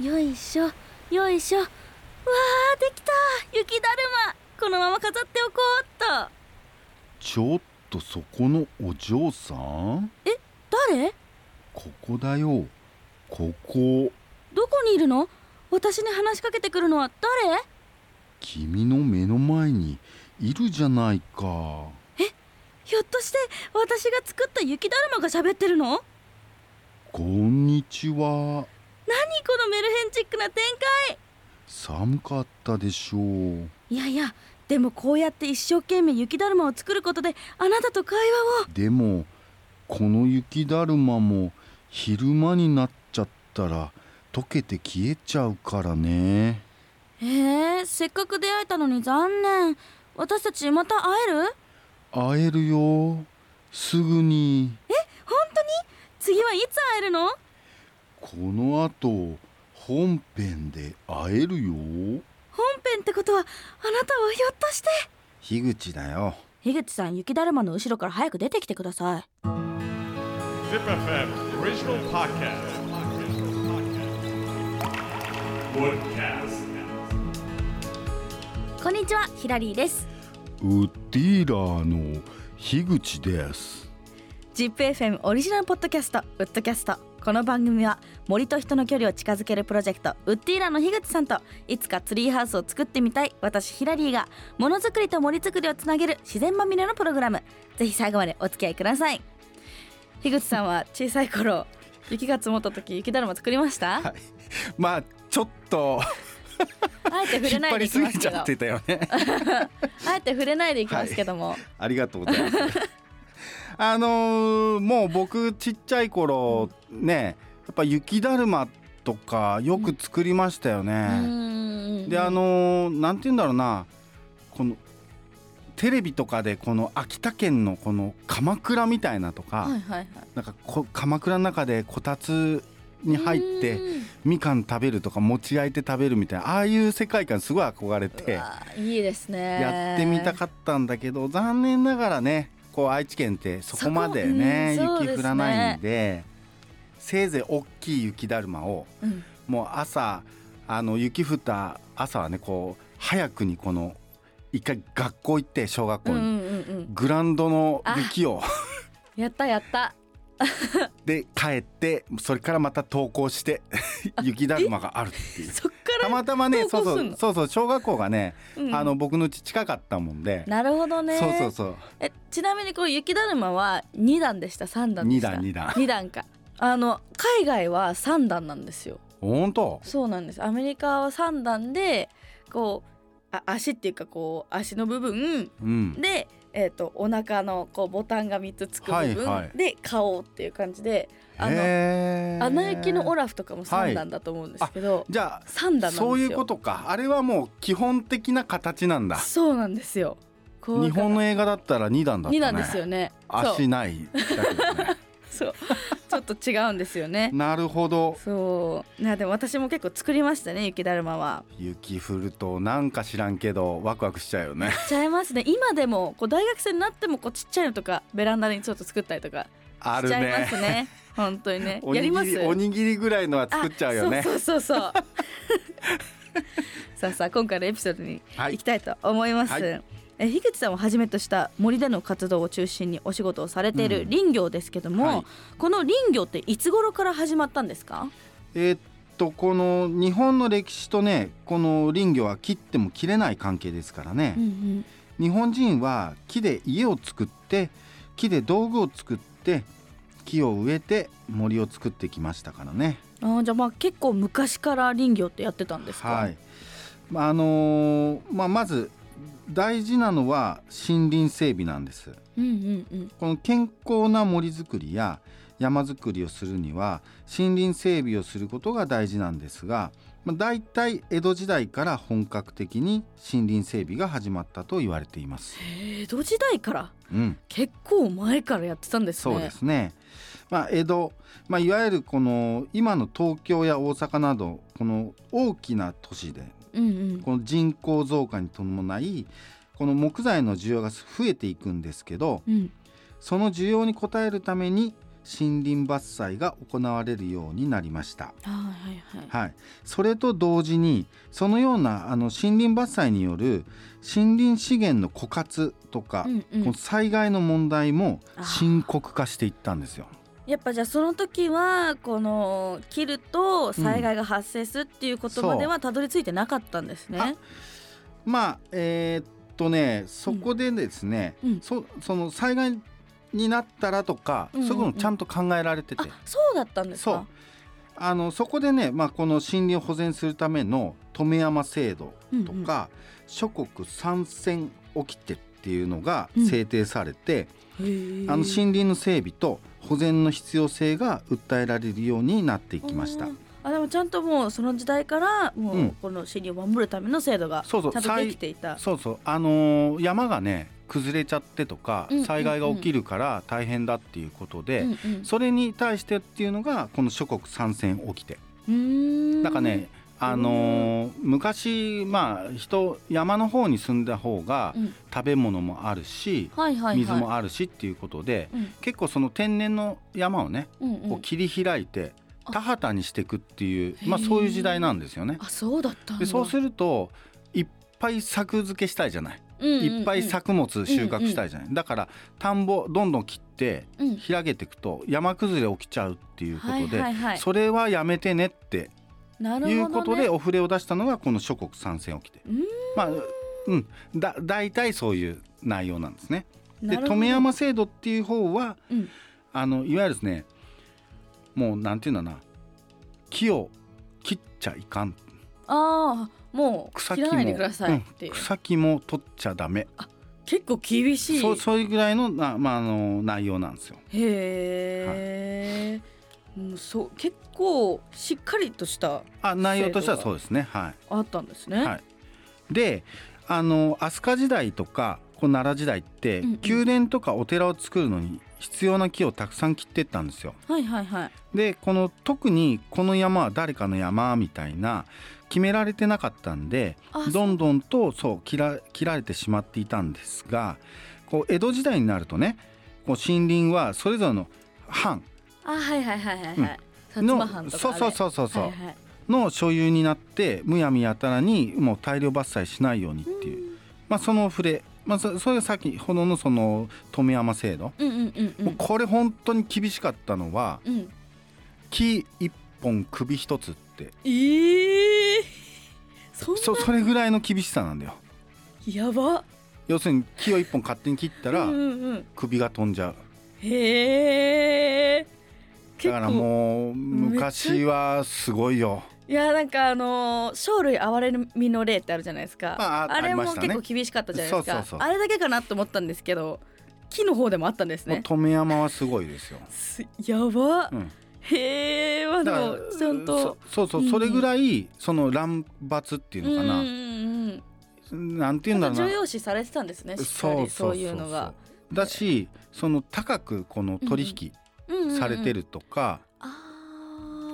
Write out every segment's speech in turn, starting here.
よいしょよいしょ。わあできた。雪だるま。このまま飾っておこうっと。ちょっとそこのお嬢さん？え誰？ここだよ。ここ。どこにいるの？私に話しかけてくるのは誰？君の目の前にいるじゃないか。ひょっとして私が作った雪だるまが喋ってるの？こんにちは。何このメルヘンチックな展開。寒かったでしょう。いやいやでもこうやって一生懸命雪だるまを作ることであなたと会話を。でもこの雪だるまも昼間になっちゃったら溶けて消えちゃうからね。えー、せっかく出会えたのに残念。私たちまた会える？会えるよ。すぐに。本当に？次はいつ会えるの？この後本編で会えるよ？本編ってことはあなたはひょっとして？樋口だよ。樋口さん雪だるまの後ろから早く出てきてください。Zip FM original podcast. Woodcast. こんにちはヒラリーです。ウッディーラーの樋口です。ZIPFM オリジナルポッドキャストウッドキャストこの番組は森と人の距離を近づけるプロジェクトウッディーラーの樋口さんといつかツリーハウスを作ってみたい。私ヒラリーがものづくりと森づくりをつなげる自然まみれのプログラム。ぜひ最後までお付き合いください。樋口さんは小さい頃雪が積もった時雪だるま作りました、はい。まあちょっとあえて触れないでいきますけど。あえて触れないでいきますけども、ありがとうございますあのーもう僕ちっちゃい頃ねやっぱ雪だるまとかよく作りましたようね、であのーなんて言うんだろうなこのテレビとかでこの秋田県のこの鎌倉みたいなとか、はいはいはい。なんかこ鎌倉の中でこたつに入ってみかん食べるとか餅焼いて食べるみたいなああいう世界観すごい憧れうてわいいですね。やってみたかったんだけど残念ながらねこう愛知県ってそこまでねうん雪降らないんでせいぜい大きい雪だるまをうん。もう朝あの雪降った朝はねこう早くにこの一回学校行って小学校に、グラウンドの雪を。やったやった で帰ってそれからまた登校して雪だるまがあるっていう。そっからたまたまねそうそうそうそう小学校がね、うん。あの僕の家近かったもんで、なるほどね。そうそうそう。えちなみにこの雪だるまは2段でした？3段で二した？段二段。二段か。あの海外は3段なんですよ。本当？そうなんです。アメリカは3段でこうあ足っていうかこう足の部分うん。でえー、とお腹のこうボタンが3つつく部分、はいはい。で顔っていう感じであのへー。アナ雪のオラフとかも3段だと思うんですけど、じゃ3段なんですよ。あそういうことか。あれはもう基本的な形なんだ。そうなんですよ。日本の映画だったら二段だったね。2段ですよね。足ないだけどね。そうちょっと違うんですよね。なるほど。そう。いやでも私も結構作りましたね雪だるまは。雪降るとなんか知らんけどワクワクしちゃうよね。しちゃいますね。今でもこう大学生になってもこうちっちゃいのとかベランダにちょっと作ったりとかあるしちゃいまねすね。本当にね。おやりますにぎりおにぎりぐらいのは作っちゃうよね。あそうそうそうそう。さあさあ今回のエピソードにはい。行きたいと思います、はいえ樋口さんをはじめとした森での活動を中心にお仕事をされているうん。林業ですけども、はい。この林業っていつ頃から始まったんですか？えーっとこの日本の歴史とねこの林業は切っても切れない関係ですからね、うん日本人は木で家を作って木で道具を作って木を植えて森を作ってきましたからね。うん、あーじゃあまあ結構昔から林業ってやってたんですか？はい。まああのーまあまず大事なのは森林整備なんです。うんうんうんこの健康な森づくりや山づくりをするには森林整備をすることが大事なんですが、まあ、大体江戸時代から本格的に森林整備が始まったと言われています。江戸時代から？うん、結構前からやってたんですねそうですね。まあ、江戸、まあ、いわゆるこの今の東京や大阪などこの大きな都市でうんうん。この人口増加に伴いこの木材の需要が増えていくんですけどうん。その需要に応えるために森林伐採が行われるようになりました。あはいはい。はい、それと同時にそのようなあの森林伐採による森林資源の枯渇とか、うんうん。この災害の問題も深刻化していったんですよ。やっぱじゃあその時はこの切ると災害が発生するっていうことまではたどり着いてなかったんですね。まあえーっとねそこでですね、うん。そその災害になったらとか、うんうんうん。そういうこともちゃんと考えられてて、あそうだったんですそう。か。あのそこでね、まあ、この森林を保全するための留山制度とか、諸国参戦掟っていうのが制定されて、うんうん、あの森林の整備と保全の必要性が訴えられるようになっていきました。うん。あでもちゃんともうその時代からもうん。うこの森林を守るための制度がちそうそう。ゃんとできていた。そうそう。あのー山がね崩れちゃってとかうんうんうん。災害が起きるから大変だっていうことで、うんうん。それに対してっていうのがこの諸国参戦起きて。うーん。だからねあのー昔まあ人山の方に住んだ方がうん。食べ物もあるしはいはいはい、水もあるしっていうことでうん。結構その天然の山をねうんうん。こう切り開いてあ。田畑にしていくっていうまあそういう時代なんですよね。あそうだった。でそうするといっぱい作付けしたいじゃない、うんうんうん。いっぱい作物収穫したいじゃない、だから田んぼどんどん切ってうん。開けていくと山崩れ起きちゃうっていうことで、はいはいはい。それはやめてねっていうことでお触れを出したのがこの諸国参戦起きて。まあうん。だ大体そういう内容なんですね。でなるほど。留山制度っていう方はうん。あのいわゆるですねもうなんていうんだな。木を切っちゃいかん。ああもう草木も切らないでくださいっていう、うん。草木も取っちゃダメ。結構厳しい。そうそういうぐらいのな、まあ、あの内容なんですよ。へえ、もうそう結構しっかりとしたあ内容としてはそうですね。はあったんですい、ね、はい、であの飛鳥時代とかこう奈良時代って、うんうん。宮殿とかお寺を作るのに必要な木をたくさん切ってったんですよ。はいはいはい。でこの特にこの山は誰かの山みたいな決められてなかったんであどんどんとそう切ら切られてしまっていたんですがこう江戸時代になるとねこう森林はそれぞれの藩あはいはいはいはいはい、うん。薩摩藩とかそうそうそうそうそう、はいはい。の所有になってむやみやたらにもう大量伐採しないようにっていう、まあ、その触れ、まあ、そそれが先ほどのその富山制度、うんうんうんうこれ本当に厳しかったのはうん。木一本首一つって。ええそんな？そそれぐらいの厳しさなんだよ。やば。要するに木を一本勝手に切ったらうんうんうん。首が飛んじゃう。へえだからもう昔はすごいよ。いやなんかあのー生類憐れみの例ってあるじゃないですか、まああれも結構厳しかったじゃないですか。あれだけかなと思ったんですけど木の方でもあったんですね。富山はすごいですよ、すやば、うん、へえまだもちゃんとそそうそう、うん。それぐらいその乱伐っていうのかな、うんうんうんなんていうんだろうな。重要視されてたんですねしっかりそういうのが。だしその高くこの取引されてるとか、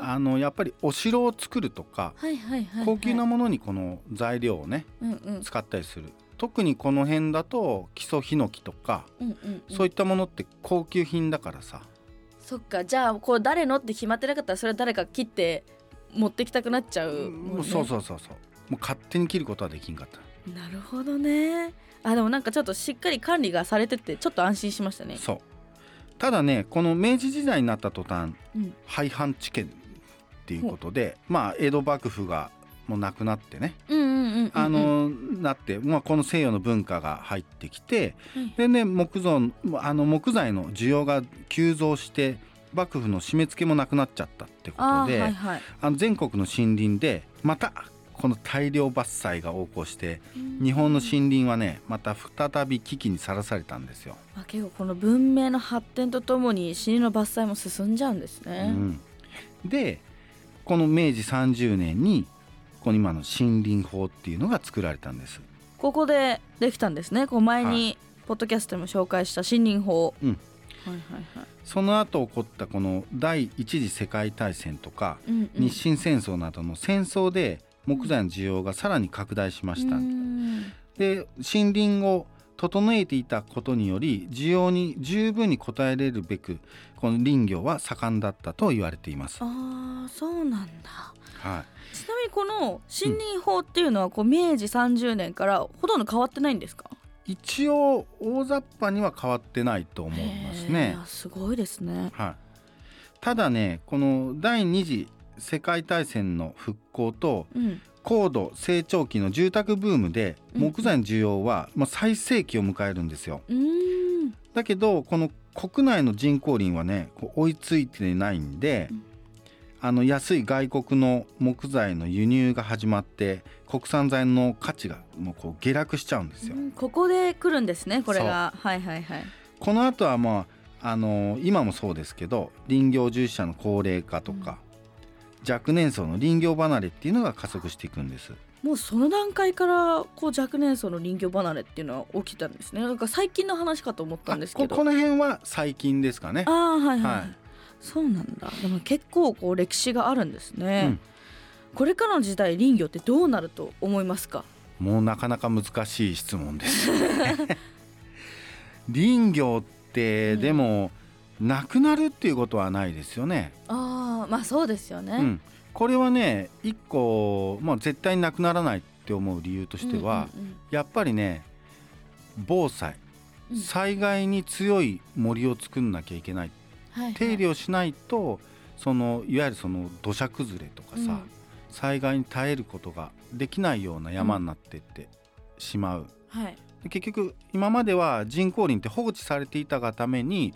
あのやっぱりお城を作るとかはいはいはいはい。高級なものにこの材料をねうんうん。使ったりする。特にこの辺だと基礎ヒノキとか、うんうんうん。そういったものって高級品だからさ。そっか。じゃあこう誰のって決まってなかったらそれは誰か切って持ってきたくなっちゃうもんね。そうそうそうそう。もう勝手に切ることはできんかった。なるほどね。あでもなんかちょっとしっかり管理がされててちょっと安心しましたね。そうただねこの明治時代になった途端うん。廃藩置県っていうことでまあ江戸幕府がもうなくなってねうんうんうんうんうん。あのなって、まあ、この西洋の文化が入ってきてはいでね木造あの木材の需要が急増して幕府の締め付けもなくなっちゃったってこあとであ、ーはいはい。の全国の森林でまたこの大量伐採が横行して日本の森林はねまた再び危機にさらされたんですよ。あ結構この文明の発展とともに森林の伐採も進んじゃうんですうね、ん、でこの明治30年にこの今の森林法っていうのが作られたんです。ここでできたんですね。こう前はにポッドキャストでも紹介した森林法、うん。はいはいはい。その後起こったこの第一次世界大戦とかうんうん。日清戦争などの戦争で木材の需要がさらに拡大しました。うん。で森林を整えていたことにより需要に十分に応えれるべくこの林業は盛んだったと言われています。ああそうなんだ。はい、ちなみにこの森林法っていうのはこう明治30年からほとんど変わってないんですか？一応大雑把には変わってないと思いますね。すごいですね。はい、ただねこの第二次世界大戦の復興とうん。高度成長期の住宅ブームでうん。木材の需要はまあ最盛期を迎えるんですよ。だけどこの国内の人工林はね追いついてないんで、うん。あの安い外国の木材の輸入が始まって国産材の価値がもうこう下落しちゃうんですよ。うん。ここで来るんですねこれが。はいはいはい。この後はまああの今もそうですけど林業従事者の高齢化とか、若年層の林業離れっていうのが加速していくんです。もうその段階からこう若年層の林業離れっていうのは起きたんですね。なんか最近の話かと思ったんですけど。あここの辺は最近ですかね。ああはいはい、はい。そうなんだ。でも結構こう歴史があるんですね、うん。これからの時代林業ってどうなると思いますか？もうなかなか難しい質問です。林業ってうんでも、なくなるっていうことはないですよね。ああまあそうですよね、うん、これはね一個、まあ、絶対になくならないって思う理由としては、うんうんやっぱりね防災。うん。災害に強い森を作んなきゃいけない。はいはい。手入れをしないとそのいわゆるその土砂崩れとかさ、うん。災害に耐えることができないような山になってってしまう、はい。で結局今までは人工林って放置されていたがために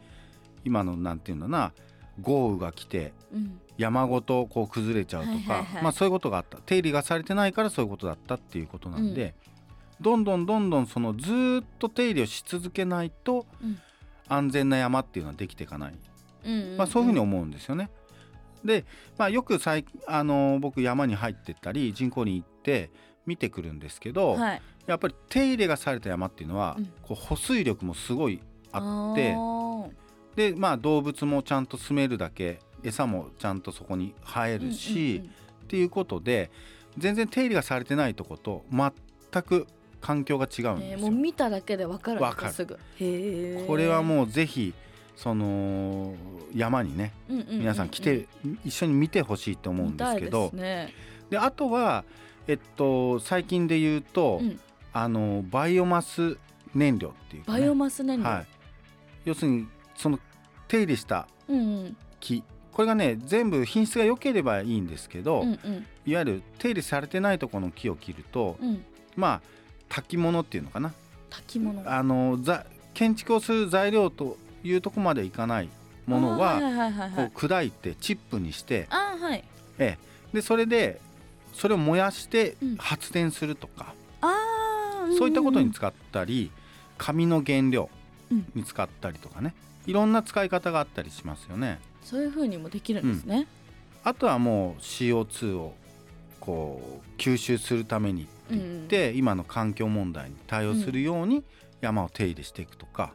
今のなんていうんだな豪雨が来てうん。山ごとこう崩れちゃうとか、まあ、そういうことがあった。手入れがされてないからそういうことだったっていうことなんで、どんどんどんどんそのずーっと手入れをし続けないとうん。安全な山っていうのはできていかない、まあ、そういうふうに思うんですよね。で、まあ、よく最あの僕山に入ってったり人工林行って見てくるんですけど、はい。やっぱり手入れがされた山っていうのは、うん。こう保水力もすごいあってで、まあ、動物もちゃんと住めるだけ餌もちゃんとそこに生えるし、っていうことで全然手入れがされてないとこと全く環境が違うんうんですよ。えーもう見ただけでわかるんですわかる。これはもうぜひその山にね皆さん来て、一緒に見てほしいと思うんですけど。ですね。であとは、えっと、最近で言うと、うん。あのバイオマス燃料っていうか、ね。バイオマス燃料、はい、要するにその手入れしたうんうん。木。これがね全部品質が良ければいいんですけど、うんうん。いわゆる手入れされてないところの木を切ると、うん。まあ炊き物っていうのかな。炊物。あのざ建築をする材料というとこまでいかないものは砕いてチップにして、はい。ええ、でそれでそれを燃やしてうん。発電するとか、あーそういったことにん使ったり紙の原料うん。に使ったりとかねいろんな使い方があったりしますよね。そういう風にもできるんですね、あとはもう CO2 をこう吸収するためにって言って、今の環境問題に対応するように山を手入れしていくとか、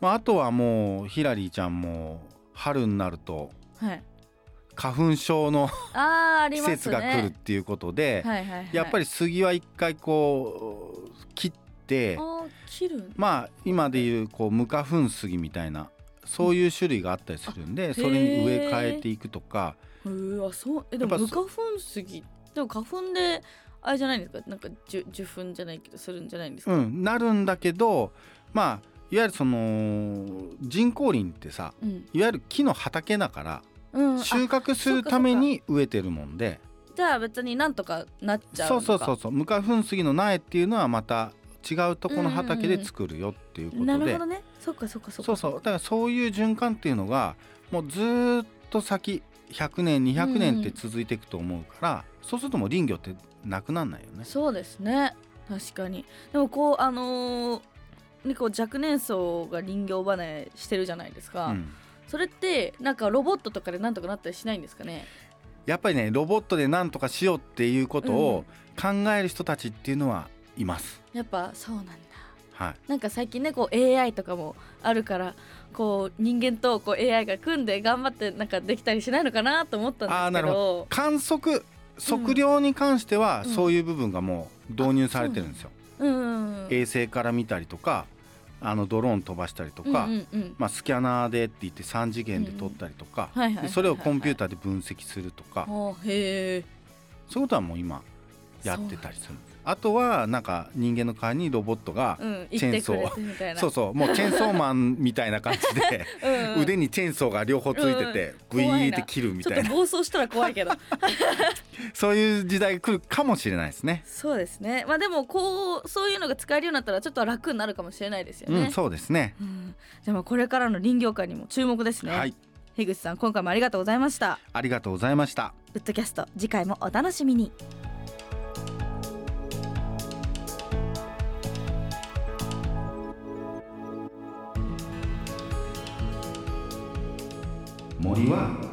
まあ、あとはもうヒラリーちゃんも春になるとはい。花粉症の季節が来るっていうことで、やっぱり杉は一回こう切ってまあ今でいうこう無花粉杉みたいなそういう種類があったりするんで、それに植え替えていくとか。へー。あそうえでも無花粉杉でも花粉であれじゃないんですか？なんか受受粉じゃないけどするんじゃないんですか、うん、なるんだけどまあいわゆるその人工林ってさうん。いわゆる木の畑だからうん、収穫するために植えてるもんで。じゃあ別になんとかなっちゃうそうそうそうそう。無花粉杉の苗っていうのはまた違うとこの畑で作るよっていうことで。なるほどね。そっかそっかそっか。そうそう。だからそういう循環っていうのがもうずーっと先100年200年って続いていくと思うから、そうするともう林業ってなくなんないよね。そうですね。確かに。でもこうあのーね、こう若年層が林業離れしてるじゃないですか、うん。それってなんかロボットとかでなんとかなったりしないんですかね？やっぱりねロボットで何とかしようっていうことを考える人たちっていうのはいます。やっぱそうなんだ。はい、なんか最近ねこう AI とかもあるからこう人間とこう AI が組んで頑張ってなんかできたりしないのかなと思ったんですけど。あーなるほ観測測量に関してはうん。そういう部分がもう導入されてるんですよ。うん。衛星から見たりとかあのドローン飛ばしたりとか、うんうんうん。まあ、スキャナーでって言って3次元で撮ったりとかそれをコンピューターで分析するとか。あへえそういうことはもう今やってたりするあとはなんか人間の代わりにロボットがうんチェーンソー。な。そうそうもうチェーンソーマンみたいな感じで。うんうん。腕にチェーンソーが両方ついててブイーって切るみちょったといな暴走したら怖いけど。そういう時代が来るかもしれないですね。そうですね。まあでもこうそういうのが使えるようになったらちょっと楽になるかもしれないですよね、うん、そうですね。うん。じゃあまあこれからの林業界にも注目ですね、はい、樋口さん今回もありがとうございました。ありがとうございました。ウッドキャスト次回もお楽しみに森は